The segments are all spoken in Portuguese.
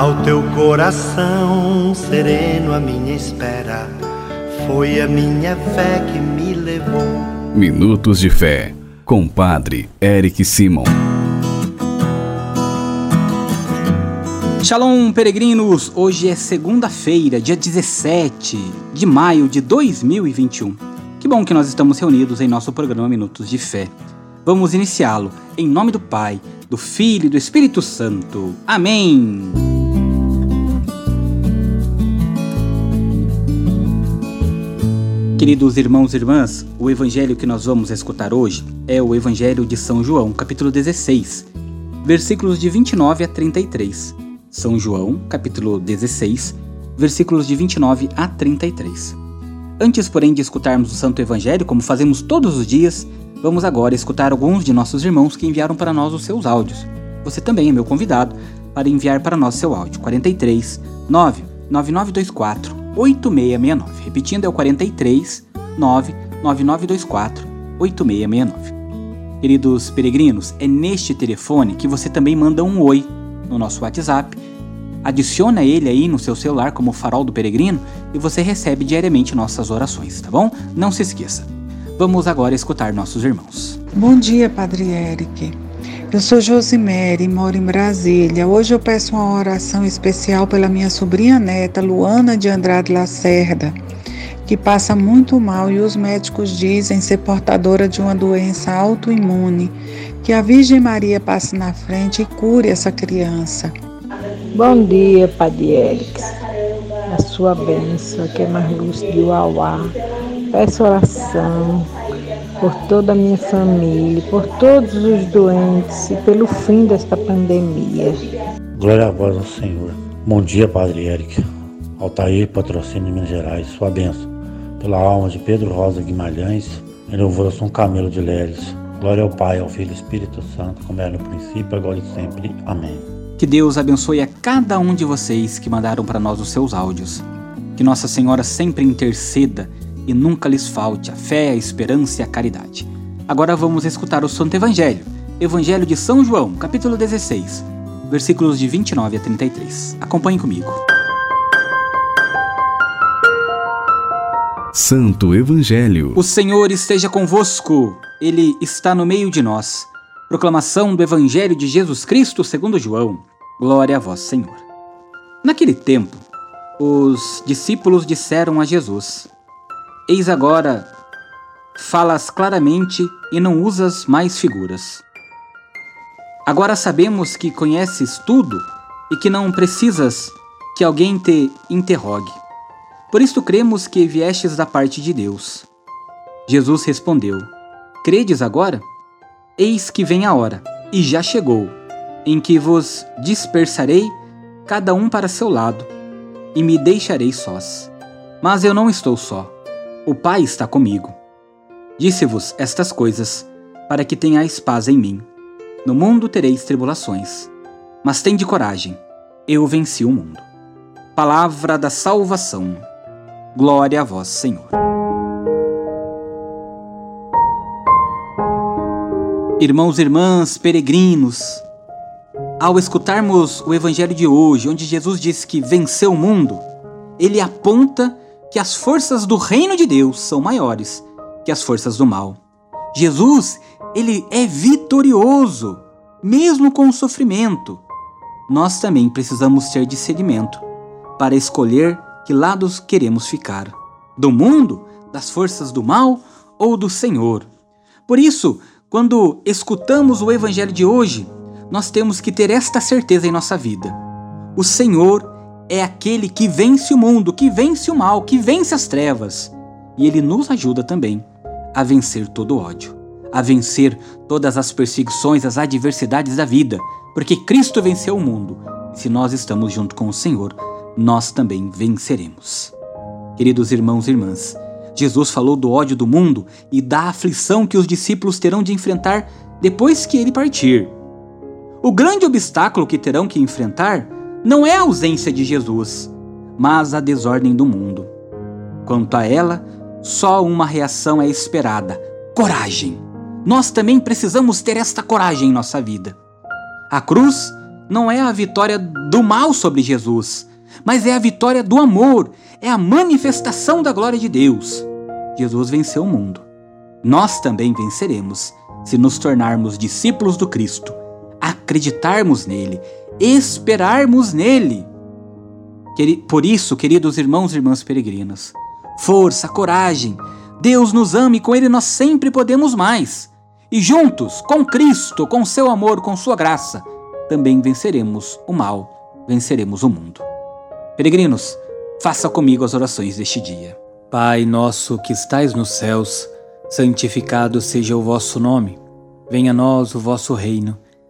Ao teu coração sereno, a minha espera foi a minha fé que me levou. Minutos de Fé, com Padre Eric Simon. Shalom, peregrinos! Hoje é segunda-feira, dia 17 de maio de 2021. Que bom que nós estamos reunidos em nosso programa Minutos de Fé. Vamos iniciá-lo em nome do Pai, do Filho e do Espírito Santo. Amém! Queridos irmãos e irmãs, o evangelho que nós vamos escutar hoje é o Evangelho de São João, capítulo 16, versículos de 29 a 33. São João, capítulo 16, versículos de 29 a 33. Antes, porém, de escutarmos o Santo Evangelho, como fazemos todos os dias, vamos agora escutar alguns de nossos irmãos que enviaram para nós os seus áudios. Você também é meu convidado para enviar para nós seu áudio. 43 99924 8669. Repetindo, é o 43 99924 8669. Queridos peregrinos, é neste telefone que você também manda um oi no nosso WhatsApp. Adiciona ele aí no seu celular como farol do peregrino e você recebe diariamente nossas orações, tá bom? Não se esqueça. Vamos agora escutar nossos irmãos. Bom dia, Padre Eric. Eu sou Josimere, moro em Brasília. Hoje eu peço uma oração especial pela minha sobrinha neta, Luana de Andrade Lacerda, que passa muito mal e os médicos dizem ser portadora de uma doença autoimune. Que a Virgem Maria passe na frente e cure essa criança. Bom dia, Padre Eric. A sua bênção, que é luz de Uauá. Peço oração por toda a minha família, por todos os doentes e pelo fim desta pandemia. Glória a vós, Senhor. Bom dia, Padre Eric. Altair, patrocínio Minas Gerais, sua bênção. Pela alma de Pedro Rosa Guimarães, em louvor a São Camilo de Leres. Glória ao Pai, ao Filho e ao Espírito Santo, como era no princípio, agora e sempre. Amém. Que Deus abençoe a cada um de vocês que mandaram para nós os seus áudios. Que Nossa Senhora sempre interceda e nunca lhes falte a fé, a esperança e a caridade. Agora vamos escutar o Santo Evangelho, Evangelho de São João, capítulo 16, versículos de 29 a 33. Acompanhe comigo. Santo Evangelho. O Senhor esteja convosco, Ele está no meio de nós. Proclamação do Evangelho de Jesus Cristo segundo João. Glória a vós, Senhor. Naquele tempo, os discípulos disseram a Jesus: Eis agora, falas claramente e não usas mais figuras. Agora sabemos que conheces tudo e que não precisas que alguém te interrogue. Por isso cremos que viestes da parte de Deus. Jesus respondeu: Credes agora? Eis que vem a hora, e já chegou, em que vos dispersarei, cada um para seu lado, e me deixarei sós. Mas eu não estou só. O Pai está comigo. Disse-vos estas coisas, para que tenhais paz em mim. No mundo tereis tribulações, mas tende coragem, eu venci o mundo. Palavra da salvação. Glória a vós, Senhor. Irmãos e irmãs, peregrinos, ao escutarmos o evangelho de hoje, onde Jesus diz que venceu o mundo, ele aponta que as forças do reino de Deus são maiores que as forças do mal. Jesus, ele é vitorioso, mesmo com o sofrimento. Nós também precisamos ter discernimento para escolher que lados queremos ficar: do mundo, das forças do mal ou do Senhor. Por isso, quando escutamos o evangelho de hoje, nós temos que ter esta certeza em nossa vida. O Senhor é aquele que vence o mundo, que vence o mal, que vence as trevas. E ele nos ajuda também a vencer todo o ódio, a vencer todas as perseguições, as adversidades da vida, porque Cristo venceu o mundo. E se nós estamos junto com o Senhor, nós também venceremos. Queridos irmãos e irmãs, Jesus falou do ódio do mundo e da aflição que os discípulos terão de enfrentar depois que ele partir. O grande obstáculo que terão que enfrentar não é a ausência de Jesus, mas a desordem do mundo. Quanto a ela, só uma reação é esperada: coragem. Nós também precisamos ter esta coragem em nossa vida. A cruz não é a vitória do mal sobre Jesus, mas é a vitória do amor, é a manifestação da glória de Deus. Jesus venceu o mundo. Nós também venceremos se nos tornarmos discípulos do Cristo, acreditarmos nele, esperarmos nele. Por isso, queridos irmãos e irmãs peregrinas, força, coragem. Deus nos ama e com Ele nós sempre podemos mais. E juntos, com Cristo, com seu amor, com sua graça, também venceremos o mal, venceremos o mundo. Peregrinos, faça comigo as orações deste dia. Pai nosso que estais nos céus, santificado seja o vosso nome. Venha a nós o vosso reino.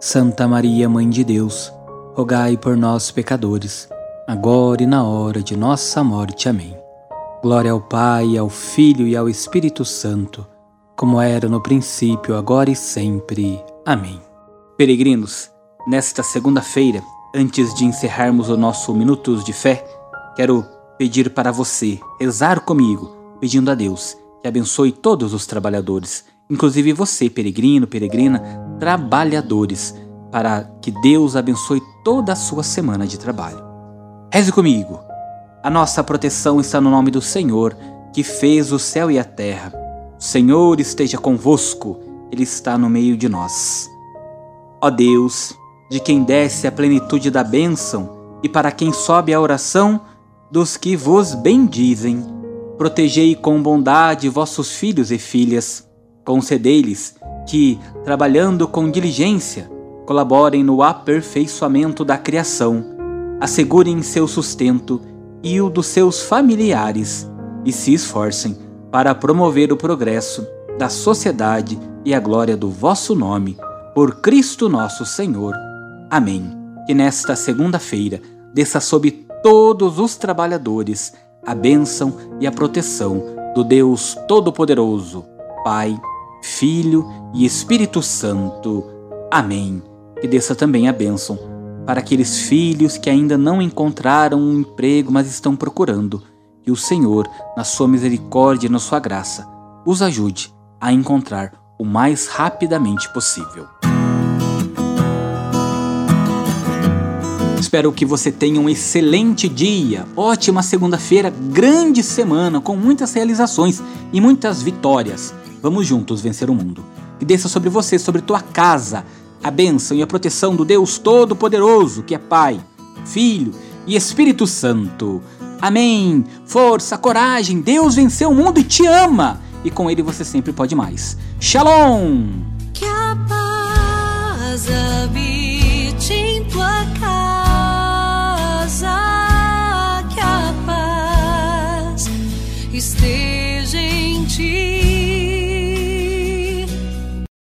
Santa Maria, Mãe de Deus, rogai por nós, pecadores, agora e na hora de nossa morte. Amém. Glória ao Pai, ao Filho e ao Espírito Santo, como era no princípio, agora e sempre. Amém. Peregrinos, nesta segunda-feira, antes de encerrarmos o nosso Minutos de Fé, quero pedir para você rezar comigo pedindo a Deus que abençoe todos os trabalhadores, inclusive você, peregrino, peregrina, trabalhadores, para que Deus abençoe toda a sua semana de trabalho. Reze comigo. A nossa proteção está no nome do Senhor, que fez o céu e a terra. O Senhor esteja convosco, Ele está no meio de nós. Ó Deus, de quem desce a plenitude da bênção e para quem sobe a oração dos que vos bendizem Protegei com bondade vossos filhos e filhas. Concedei-lhes que, trabalhando com diligência, colaborem no aperfeiçoamento da criação, assegurem seu sustento e o dos seus familiares e se esforcem para promover o progresso da sociedade e a glória do vosso nome, por Cristo nosso Senhor. Amém. Que nesta segunda-feira desça sobre todos os trabalhadores a bênção e a proteção do Deus Todo-Poderoso, Pai, Filho e Espírito Santo. Amém. Que desça também a bênção para aqueles filhos que ainda não encontraram um emprego, mas estão procurando. Que o Senhor, na sua misericórdia e na sua graça, os ajude a encontrar o mais rapidamente possível. Espero que você tenha um excelente dia, ótima segunda-feira, grande semana com muitas realizações e muitas vitórias. Vamos juntos vencer o mundo. E desça sobre você, sobre tua casa, a bênção e a proteção do Deus Todo-Poderoso, que é Pai, Filho e Espírito Santo. Amém. Força, coragem. Deus venceu o mundo e te ama. E com ele você sempre pode mais. Shalom. Que a paz habite em tua casa. Que a paz esteja em ti.